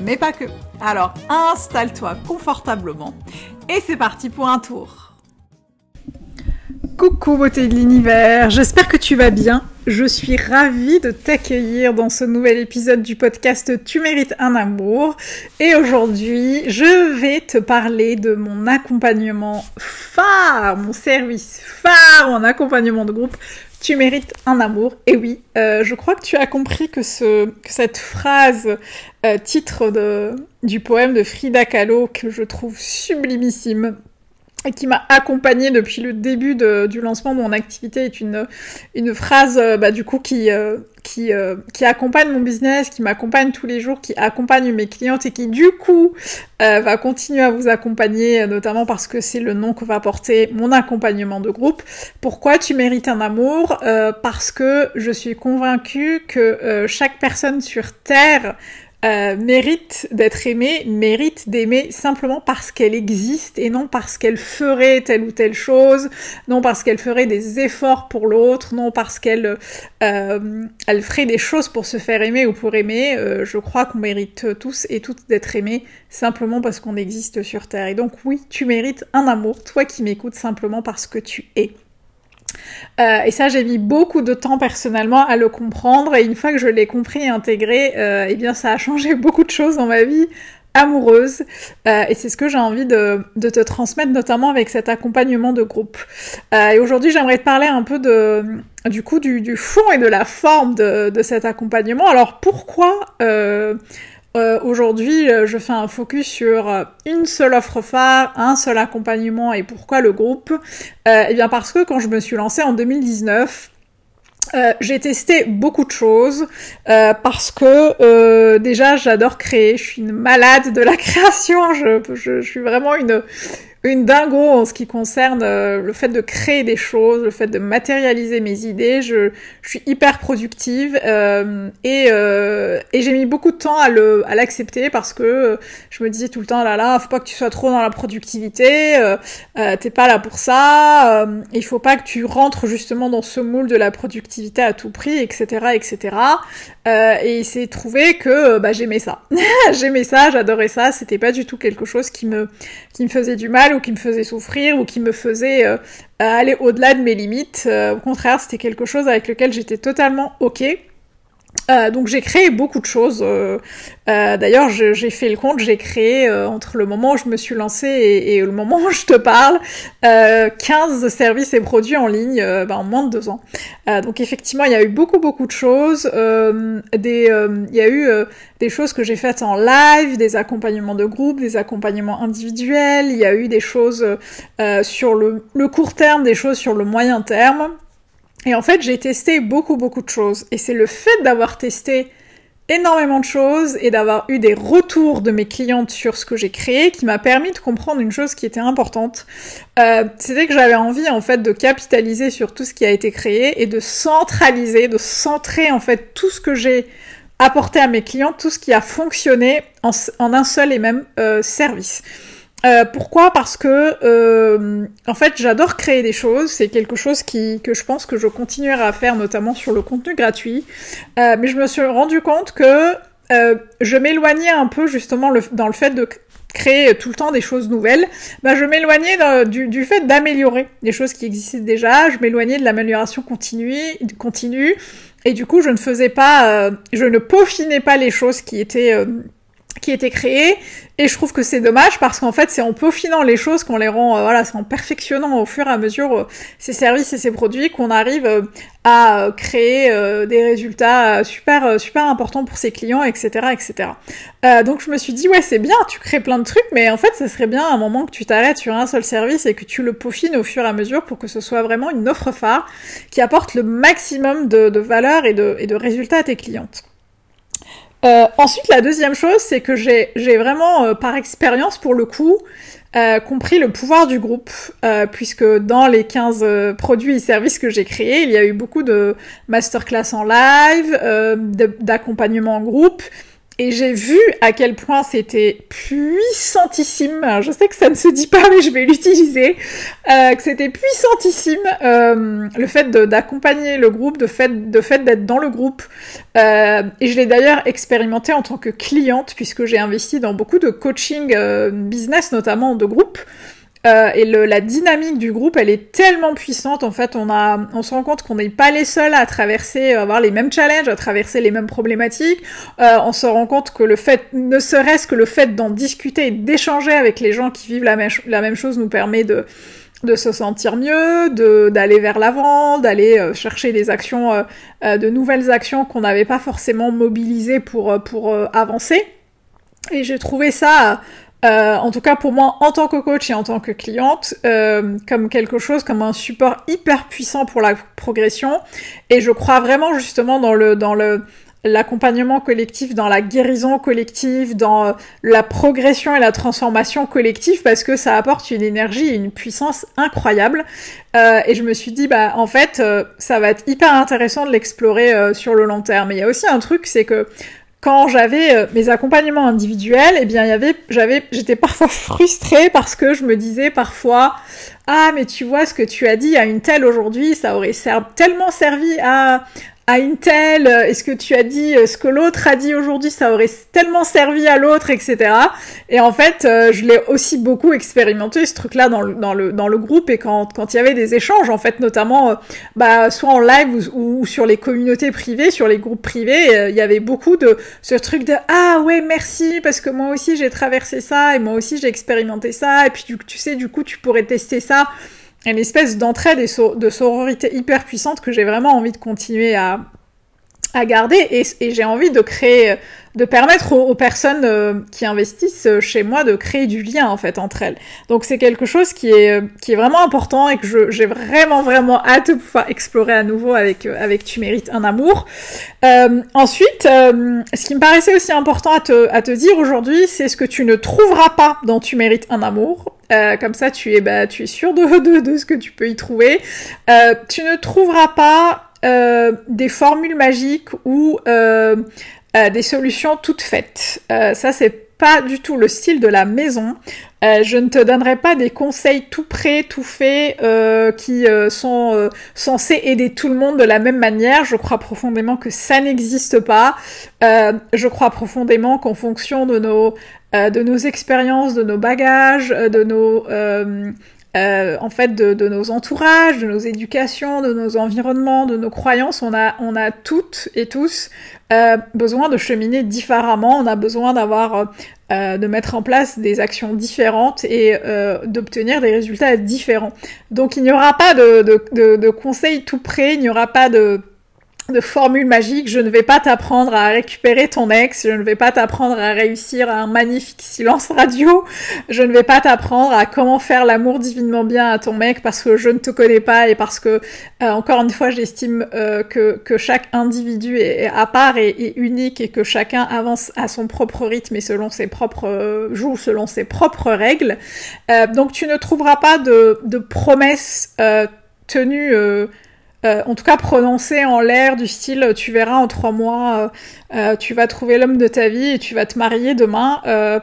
mais pas que. Alors installe-toi confortablement et c'est parti pour un tour. Coucou beauté de l'univers, j'espère que tu vas bien. Je suis ravie de t'accueillir dans ce nouvel épisode du podcast Tu mérites un amour. Et aujourd'hui, je vais te parler de mon accompagnement phare, mon service phare, mon accompagnement de groupe tu mérites un amour. Et oui, euh, je crois que tu as compris que, ce, que cette phrase, euh, titre de, du poème de Frida Kahlo, que je trouve sublimissime, qui m'a accompagnée depuis le début de, du lancement de mon activité est une, une phrase euh, bah, du coup qui, euh, qui, euh, qui accompagne mon business, qui m'accompagne tous les jours, qui accompagne mes clientes et qui du coup va continuer à vous accompagner, notamment parce que c'est le nom que va porter mon accompagnement de groupe. Pourquoi tu mérites un amour? Parce que je suis convaincue que chaque personne sur Terre euh, mérite d'être aimée, mérite d'aimer simplement parce qu'elle existe et non parce qu'elle ferait telle ou telle chose, non parce qu'elle ferait des efforts pour l'autre, non parce qu'elle euh, elle ferait des choses pour se faire aimer ou pour aimer. Euh, je crois qu'on mérite tous et toutes d'être aimés simplement parce qu'on existe sur Terre. Et donc oui, tu mérites un amour, toi qui m'écoutes simplement parce que tu es. Euh, et ça, j'ai mis beaucoup de temps personnellement à le comprendre. Et une fois que je l'ai compris et intégré, euh, eh bien, ça a changé beaucoup de choses dans ma vie amoureuse. Euh, et c'est ce que j'ai envie de, te transmettre, notamment avec cet accompagnement de groupe. Euh, et aujourd'hui, j'aimerais te parler un peu de, du coup, du, fond et de la forme de cet accompagnement. Alors, pourquoi euh, aujourd'hui, euh, je fais un focus sur euh, une seule offre phare, un seul accompagnement et pourquoi le groupe. Eh bien parce que quand je me suis lancée en 2019, j'ai testé beaucoup de choses parce que déjà j'adore créer, je suis une malade de la création, je suis vraiment une, une dingo en ce qui concerne euh, le fait de créer des choses, le fait de matérialiser mes idées. Je, suis hyper productive euh, et, euh, et j'ai mis beaucoup de temps à l'accepter parce que je me disais tout le temps là là, faut pas que tu sois trop dans la productivité, t'es pas là pour ça, il faut pas que tu rentres justement dans ce moule de la productivité à tout prix, etc., etc. et il s'est trouvé que bah, j'aimais ça, j'aimais ça, j'adorais ça. C'était pas du tout quelque chose qui me qui me faisait du mal ou qui me faisait souffrir ou qui me faisait euh, aller au-delà de mes limites. Euh, au contraire, c'était quelque chose avec lequel j'étais totalement ok. Euh, donc j'ai créé beaucoup de choses. Euh, euh, D'ailleurs, j'ai fait le compte, j'ai créé euh, entre le moment où je me suis lancée et, le moment où je te parle, 15 services et produits en ligne bah, en moins de deux ans. donc effectivement, il y a eu beaucoup beaucoup de choses. des, il y a eu des choses que j'ai faites en live, des accompagnements de groupe, des accompagnements individuels. Il y a eu des choses sur le, le court terme, des choses sur le moyen terme. Et en fait, j'ai testé beaucoup, beaucoup de choses. Et c'est le fait d'avoir testé énormément de choses et d'avoir eu des retours de mes clientes sur ce que j'ai créé qui m'a permis de comprendre une chose qui était importante. Euh, C'était que j'avais envie en fait de capitaliser sur tout ce qui a été créé et de centraliser, de centrer en fait tout ce que j'ai apporté à mes clients, tout ce qui a fonctionné en, un seul et même euh, service. Euh, pourquoi? Parce que euh, en fait j'adore créer des choses, c'est quelque chose qui, que je pense que je continuerai à faire notamment sur le contenu gratuit, euh, mais je me suis rendu compte que euh, je m'éloignais un peu justement dans le fait de créer tout le temps des choses nouvelles, bah, je m'éloignais du, du, fait d'améliorer les choses qui existaient déjà, je m'éloignais de l'amélioration continue, continue, et du coup je ne faisais pas, je ne peaufinais pas les choses qui étaient qui étaient créées et je trouve que c'est dommage parce qu'en fait, c'est en peaufinant les choses qu'on les rend, euh, voilà, c'est en perfectionnant au fur et à mesure euh, ces services et ces produits qu'on arrive euh, à créer des résultats super, super importants pour ses clients, etc., etc. donc je me suis dit, ouais, c'est bien, tu crées plein de trucs, mais en fait, ce serait bien à un moment que tu t'arrêtes sur un seul service et que tu le peaufines au fur et à mesure pour que ce soit vraiment une offre phare qui apporte le maximum de, de valeur et de, et de résultats à tes clientes. Euh, ensuite, la deuxième chose, c'est que j'ai vraiment, euh, par expérience pour le coup, euh, compris le pouvoir du groupe, puisque dans les 15 euh, produits et services que j'ai créés, il y a eu beaucoup de masterclass en live, d'accompagnement en groupe, et j'ai vu à quel point c'était puissantissime. je sais que ça ne se dit pas, mais je vais l'utiliser. Euh, que c'était puissantissime euh, le fait d'accompagner le groupe, de fait de d'être dans le groupe. Euh, et je l'ai d'ailleurs expérimenté en tant que cliente puisque j'ai investi dans beaucoup de coaching business, notamment de groupe. Euh, et la dynamique du groupe, elle est tellement puissante. En fait, on a, on se rend compte qu'on n'est pas les seuls à traverser, à avoir les mêmes challenges, à traverser les mêmes problématiques. Euh, on se rend compte que le fait, ne serait-ce que le fait d'en discuter et d'échanger avec les gens qui vivent la, même, chose nous permet de se sentir mieux, d'aller vers l'avant, d'aller euh, chercher des actions, euh, euh, de nouvelles actions qu'on n'avait pas forcément mobilisées pour pour avancer. Et j'ai trouvé ça euh, en tout cas pour moi en tant que coach et en tant que cliente, euh, comme quelque chose, comme un support hyper puissant pour la progression. Et je crois vraiment justement dans le dans le l'accompagnement collectif, dans la guérison collective, dans euh, la progression et la transformation collective, parce que ça apporte une énergie et une puissance incroyable. Et je me suis dit, bah en fait, ça va être hyper intéressant de l'explorer sur le long terme. Et il y a aussi un truc, c'est que quand j'avais euh, mes accompagnements individuels, eh bien, y avait, j'avais, j'étais parfois frustrée parce que je me disais parfois, ah, mais tu vois ce que tu as dit à une telle aujourd'hui, ça aurait tellement servi à, à Intel, euh, est-ce que tu as dit euh, ce que l'autre a dit aujourd'hui, ça aurait tellement servi à l'autre, etc. Et en fait, euh, je l'ai aussi beaucoup expérimenté ce truc-là dans le, dans le dans le groupe et quand quand il y avait des échanges, en fait, notamment, bah soit en live ou, sur les communautés privées, sur les groupes privés, il y avait beaucoup de ce truc de ah ouais merci parce que moi aussi j'ai traversé ça et moi aussi j'ai expérimenté ça et puis tu, tu sais du coup tu pourrais tester ça une espèce d'entraide et de sororité hyper puissante que j'ai vraiment envie de continuer à, à garder et, j'ai envie de créer, de permettre aux, personnes euh, qui investissent chez moi de créer du lien en fait entre elles. Donc c'est quelque chose qui est qui est vraiment important et que j'ai vraiment vraiment hâte de pouvoir explorer à nouveau avec avec tu mérites un amour. Euh, ensuite, euh, ce qui me paraissait aussi important à te à te dire aujourd'hui, c'est ce que tu ne trouveras pas dans tu mérites un amour. Euh, comme ça, tu es, bah, tu es sûr de, de, de, ce que tu peux y trouver. Euh, tu ne trouveras pas euh, des formules magiques ou des solutions toutes faites. ça, c'est pas du tout le style de la maison. Je ne te donnerai pas des conseils tout prêts, tout faits, qui sont censés aider tout le monde de la même manière. Je crois profondément que ça n'existe pas. je crois profondément qu'en fonction de nos euh, de nos expériences, de nos bagages, euh, de nos euh, en fait de, nos entourages, de nos éducations, de nos environnements, de nos croyances, on a, on a toutes et tous besoin de cheminer différemment, on a besoin d'avoir, de mettre en place des actions différentes et d'obtenir des résultats différents. Donc il n'y aura pas de, de, de conseils tout près, il n'y aura pas de de formule magique, je ne vais pas t'apprendre à récupérer ton ex, je ne vais pas t'apprendre à réussir un magnifique silence radio, je ne vais pas t'apprendre à comment faire l'amour divinement bien à ton mec parce que je ne te connais pas et parce que, euh, encore une fois, j'estime euh, que, que chaque individu est, à part et, unique et que chacun avance à son propre rythme et selon ses propres, euh, selon ses propres règles. donc tu ne trouveras pas de, de promesses tenues euh, en tout cas prononcé en l'air du style tu verras en trois mois euh, euh, tu vas trouver l'homme de ta vie et tu vas te marier demain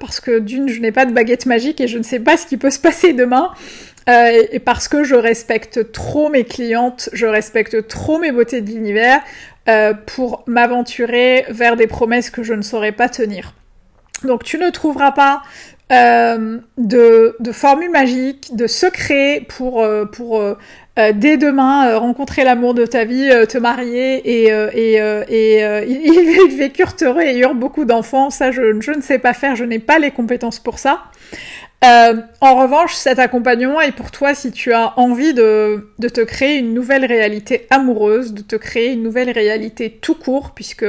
parce que d'une je n'ai pas de baguette magique et je ne sais pas ce qui peut se passer demain. Et, parce que je respecte trop mes clientes je respecte trop mes beautés de l'univers pour m'aventurer vers des promesses que je ne saurais pas tenir. Donc tu ne trouveras pas euh, de, de formules magiques, de secrets pour, euh, dès demain euh, rencontrer l'amour de ta vie, euh, te marier et, et, et ils, vécurent et beaucoup d'enfants. Ça, je, ne sais pas faire, je n'ai pas les compétences pour ça. en revanche, cet accompagnement est pour toi si tu as envie de te créer une nouvelle réalité amoureuse, de te créer une nouvelle réalité tout court, puisque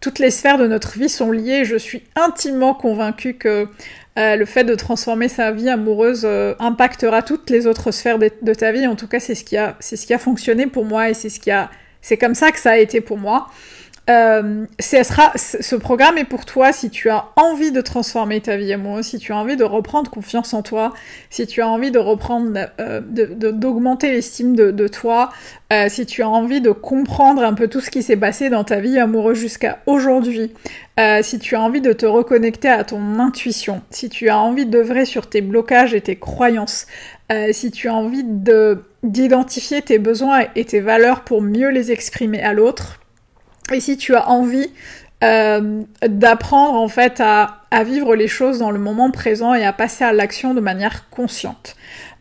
toutes les sphères de notre vie sont liées. Je suis intimement convaincue que euh, le fait de transformer sa vie amoureuse euh, impactera toutes les autres sphères de, ta vie. En tout cas, c'est ce qui a, c'est ce qui a fonctionné pour moi et c'est ce qui a, c'est comme ça que ça a été pour moi. Euh, sera, ce programme est pour toi si tu as envie de transformer ta vie amoureuse, si tu as envie de reprendre confiance en toi, si tu as envie de reprendre, euh, d'augmenter l'estime de, toi, euh, si tu as envie de comprendre un peu tout ce qui s'est passé dans ta vie amoureuse jusqu'à aujourd'hui, euh, si tu as envie de te reconnecter à ton intuition, si tu as envie d'œuvrer sur tes blocages et tes croyances, si tu as envie de d'identifier tes besoins et tes valeurs pour mieux les exprimer à l'autre, et si tu as envie euh, d'apprendre en fait à, vivre les choses dans le moment présent et à passer à l'action de manière consciente.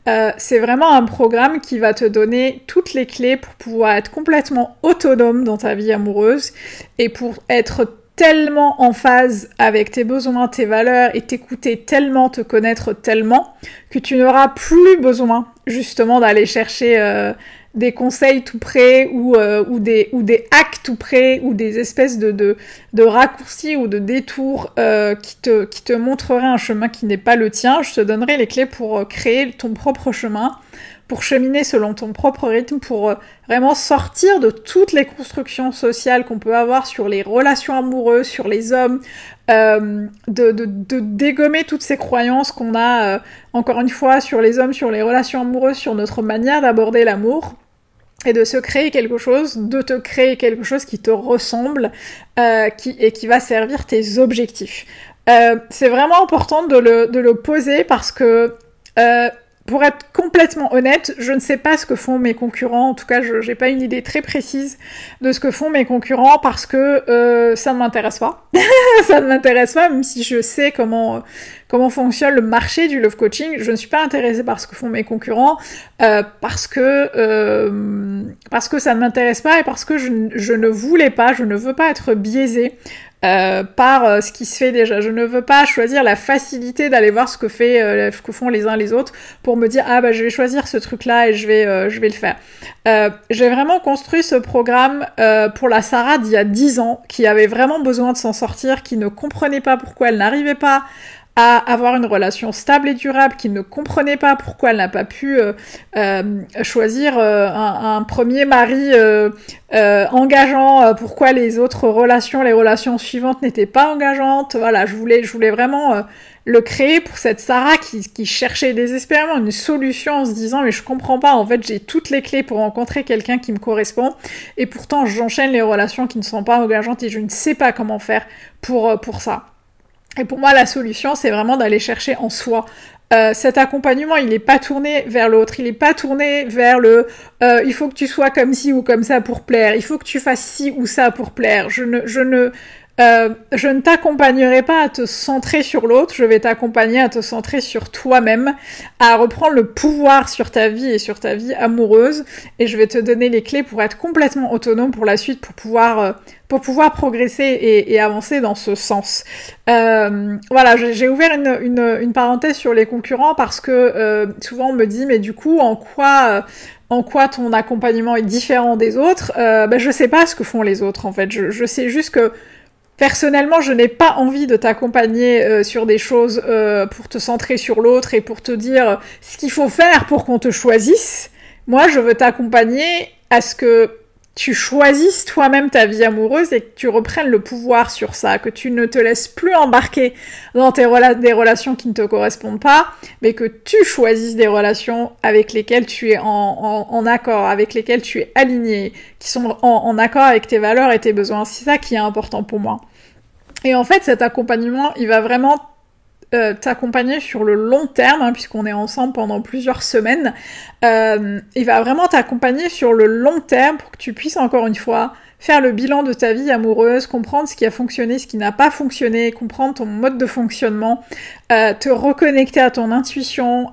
Euh, c'est vraiment un programme qui va te donner toutes les clés pour pouvoir être complètement autonome dans ta vie amoureuse et pour être tellement en phase avec tes besoins, tes valeurs et t'écouter tellement, te connaître tellement que tu n'auras plus besoin justement d'aller chercher euh, des conseils tout près ou, euh, ou, des, ou des hacks tout près ou des espèces de, de, de raccourcis ou de détours euh, qui, te, qui te montreraient un chemin qui n'est pas le tien. Je te donnerai les clés pour créer ton propre chemin pour cheminer selon ton propre rythme, pour euh, vraiment sortir de toutes les constructions sociales qu'on peut avoir sur les relations amoureuses, sur les hommes, euh, de, de, de, dégommer toutes ces croyances qu'on a, euh, encore une fois, sur les hommes, sur les relations amoureuses, sur notre manière d'aborder l'amour et de se créer quelque chose, de te créer quelque chose qui te ressemble euh, qui, et qui va servir tes objectifs. Euh, c'est vraiment important de le, de le poser parce que euh, pour être complètement honnête, je ne sais pas ce que font mes concurrents. En tout cas, je n'ai pas une idée très précise de ce que font mes concurrents parce que euh, ça ne m'intéresse pas. ça ne m'intéresse pas, même si je sais comment comment fonctionne le marché du love coaching. Je ne suis pas intéressée par ce que font mes concurrents euh, parce que euh, parce que ça ne m'intéresse pas et parce que je, je, ne voulais pas, je ne veux pas être biaisée euh, par euh, ce qui se fait déjà. Je ne veux pas choisir la facilité d'aller voir ce que euh, font les uns les autres pour me dire ah bah je vais choisir ce truc là et je vais je vais le faire. J'ai vraiment construit ce programme pour la Sarah d'il y a 10 ans qui avait vraiment besoin de s'en sortir, qui ne comprenait pas pourquoi elle n'arrivait pas à avoir une relation stable et durable, qui ne comprenait pas pourquoi elle n'a pas pu euh, euh, choisir euh, un, un, premier mari euh, euh, engageant, pourquoi les autres relations, les relations suivantes n'étaient pas engageantes. Voilà, je voulais, je voulais vraiment le créer pour cette Sarah qui, qui, cherchait désespérément une solution en se disant mais je comprends pas, en fait j'ai toutes les clés pour rencontrer quelqu'un qui me correspond et pourtant j'enchaîne les relations qui ne sont pas engageantes et je ne sais pas comment faire pour, pour ça. Et pour moi, la solution, c'est vraiment d'aller chercher en soi. Euh, cet accompagnement, il n'est pas tourné vers l'autre, il n'est pas tourné vers le euh, il faut que tu sois comme ci ou comme ça pour plaire, il faut que tu fasses ci ou ça pour plaire. Je ne, je ne, euh, je ne t'accompagnerai pas à te centrer sur l'autre, je vais t'accompagner à te centrer sur toi-même, à reprendre le pouvoir sur ta vie et sur ta vie amoureuse, et je vais te donner les clés pour être complètement autonome pour la suite, pour pouvoir, euh, pour pouvoir progresser et, avancer dans ce sens. Euh, voilà, j'ai ouvert une, une, une, parenthèse sur les concurrents parce que euh, souvent on me dit, mais du coup, en quoi en quoi ton accompagnement est différent des autres, euh, ben je sais pas ce que font les autres en fait. Je, je sais juste que Personnellement, je n'ai pas envie de t'accompagner euh, sur des choses euh, pour te centrer sur l'autre et pour te dire ce qu'il faut faire pour qu'on te choisisse. Moi, je veux t'accompagner à ce que tu choisisses toi-même ta vie amoureuse et que tu reprennes le pouvoir sur ça, que tu ne te laisses plus embarquer dans des relations qui ne te correspondent pas, mais que tu choisisses des relations avec lesquelles tu es en accord, avec lesquelles tu es aligné, qui sont en, en accord avec tes valeurs et tes besoins. C'est ça qui est important pour moi. Et en fait, cet accompagnement, il va vraiment euh, t'accompagner sur le long terme, hein, puisqu'on est ensemble pendant plusieurs semaines. Euh, il va vraiment t'accompagner sur le long terme pour que tu puisses encore une fois faire le bilan de ta vie amoureuse, comprendre ce qui a fonctionné, ce qui n'a pas fonctionné, comprendre ton mode de fonctionnement, euh, te reconnecter à ton intuition,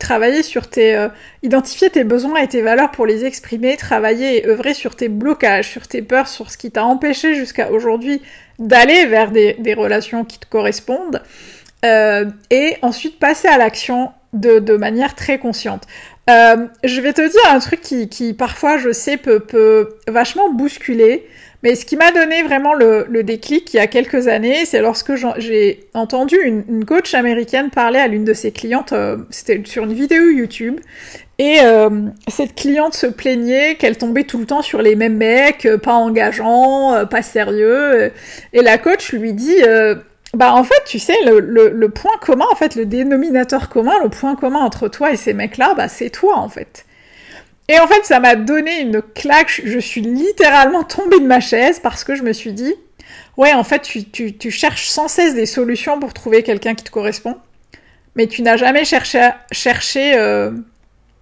travailler sur tes, identifier tes besoins et tes valeurs pour les exprimer, travailler et œuvrer sur tes blocages, sur tes peurs, sur ce qui t'a empêché jusqu'à aujourd'hui d'aller vers des relations qui te correspondent. Euh, et ensuite passer à l'action de, de, manière très consciente. je vais te dire un truc qui, qui parfois, je sais, peut, peut vachement bousculer. Mais ce qui m'a donné vraiment le, le, déclic il y a quelques années, c'est lorsque j'ai entendu une, une, coach américaine parler à l'une de ses clientes, euh, c'était sur une vidéo YouTube, et euh, cette cliente se plaignait qu'elle tombait tout le temps sur les mêmes mecs, euh, pas engageants, pas sérieux, et la coach lui dit bah en fait, tu sais, le, le, le, point commun, en fait, le dénominateur commun, le point commun entre toi et ces mecs-là, bah c'est toi en fait. Et en fait, ça m'a donné une claque. Je suis littéralement tombée de ma chaise parce que je me suis dit, ouais, en fait, tu, tu, tu cherches sans cesse des solutions pour trouver quelqu'un qui te correspond, mais tu n'as jamais cherché, à, cherché euh,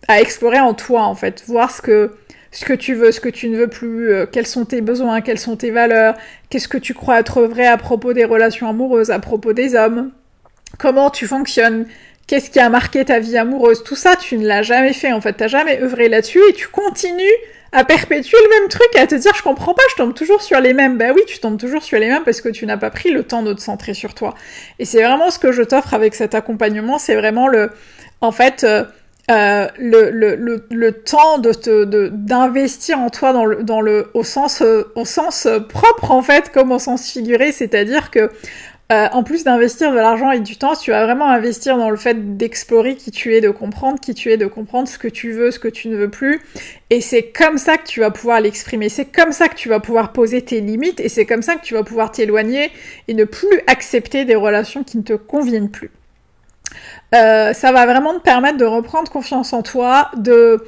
à explorer en toi, en fait, voir ce que ce que tu veux, ce que tu ne veux plus, euh, quels sont tes besoins, quelles sont tes valeurs, qu'est-ce que tu crois être vrai à propos des relations amoureuses, à propos des hommes, comment tu fonctionnes, Qu'est-ce qui a marqué ta vie amoureuse Tout ça, tu ne l'as jamais fait en fait. T'as jamais œuvré là-dessus et tu continues à perpétuer le même truc, à te dire je comprends pas, je tombe toujours sur les mêmes. Ben oui, tu tombes toujours sur les mêmes parce que tu n'as pas pris le temps de te centrer sur toi. Et c'est vraiment ce que je t'offre avec cet accompagnement, c'est vraiment le, en fait, euh, euh le, le, le, le, temps de te d'investir en toi dans le dans le au sens euh, au sens propre en fait comme au sens figuré c'est-à-dire que euh, en plus d'investir de l'argent et du temps, tu vas vraiment investir dans le fait d'explorer qui tu es, de comprendre qui tu es, de comprendre ce que tu veux, ce que tu ne veux plus. Et c'est comme ça que tu vas pouvoir l'exprimer. C'est comme ça que tu vas pouvoir poser tes limites et c'est comme ça que tu vas pouvoir t'éloigner et ne plus accepter des relations qui ne te conviennent plus. Euh, ça va vraiment te permettre de reprendre confiance en toi, de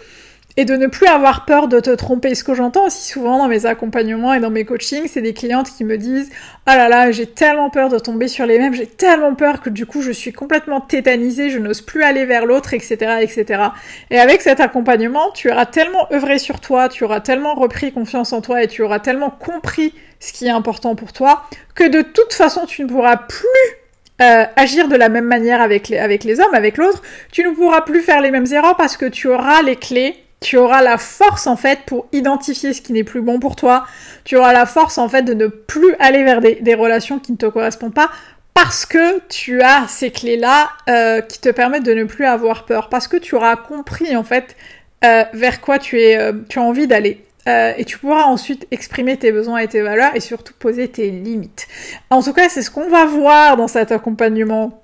et de ne plus avoir peur de te tromper. Ce que j'entends aussi souvent dans mes accompagnements et dans mes coachings, c'est des clientes qui me disent « Ah là là, j'ai tellement peur de tomber sur les mêmes, j'ai tellement peur que du coup je suis complètement tétanisée, je n'ose plus aller vers l'autre, etc., etc. » Et avec cet accompagnement, tu auras tellement œuvré sur toi, tu auras tellement repris confiance en toi et tu auras tellement compris ce qui est important pour toi que de toute façon tu ne pourras plus euh, agir de la même manière avec les, hommes, avec l'autre, tu ne pourras plus faire les mêmes erreurs parce que tu auras les clés tu auras la force en fait pour identifier ce qui n'est plus bon pour toi. Tu auras la force en fait de ne plus aller vers des, relations qui ne te correspondent pas parce que tu as ces clés-là euh, qui te permettent de ne plus avoir peur. Parce que tu auras compris en fait euh, vers quoi tu as envie d'aller. Et tu pourras ensuite exprimer tes besoins et tes valeurs et surtout poser tes limites. En tout cas, c'est ce qu'on va voir dans cet accompagnement.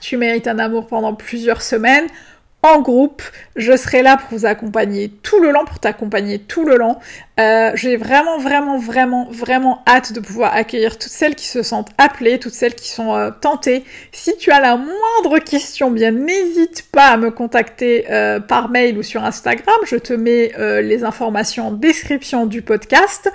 Tu mérites un amour pendant plusieurs semaines en groupe. Je serai là pour vous accompagner tout le long, pour t'accompagner tout le long. Euh, J'ai vraiment, vraiment, vraiment, vraiment hâte de pouvoir accueillir toutes celles qui se sentent appelées, toutes celles qui sont euh, tentées. Si tu as la moindre question, bien n'hésite pas à me contacter euh, par mail ou sur Instagram. Je te mets les informations en description du podcast.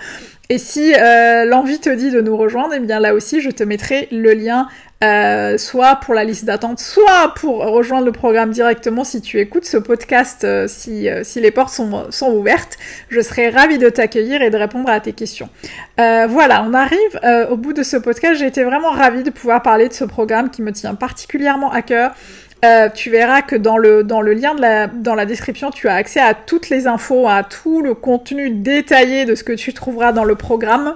Et si euh, l'envie te dit de nous rejoindre, eh bien là aussi, je te mettrai le lien euh, soit pour la liste d'attente, soit pour rejoindre le programme directement si tu écoutes ce podcast, euh, si, si les portes sont, sont ouvertes. Je serai ravie de t'accueillir et de répondre à tes questions. voilà, on arrive au bout de ce podcast. J'ai été vraiment ravie de pouvoir parler de ce programme qui me tient particulièrement à cœur. Tu verras que dans le, dans le lien de dans la description, tu as accès à toutes les infos, à tout le contenu détaillé de ce que tu trouveras dans le programme.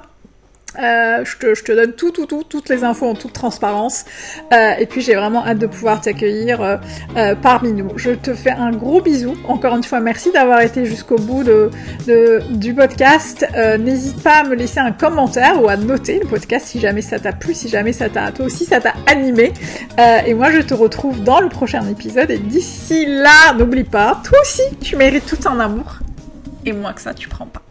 Euh, je, te, je, te, donne tout, tout, tout, toutes les infos en toute transparence. Euh, et puis j'ai vraiment hâte de pouvoir t'accueillir euh, euh, parmi nous. Je te fais un gros bisou. Encore une fois, merci d'avoir été jusqu'au bout de, de, du podcast. Euh, n'hésite pas à me laisser un commentaire ou à noter le podcast si jamais ça t'a plu, si jamais ça t'a, toi aussi ça t'a animé. Euh, et moi je te retrouve dans le prochain épisode. Et d'ici là, n'oublie pas, toi aussi tu mérites tout un amour. Et moins que ça, tu prends pas.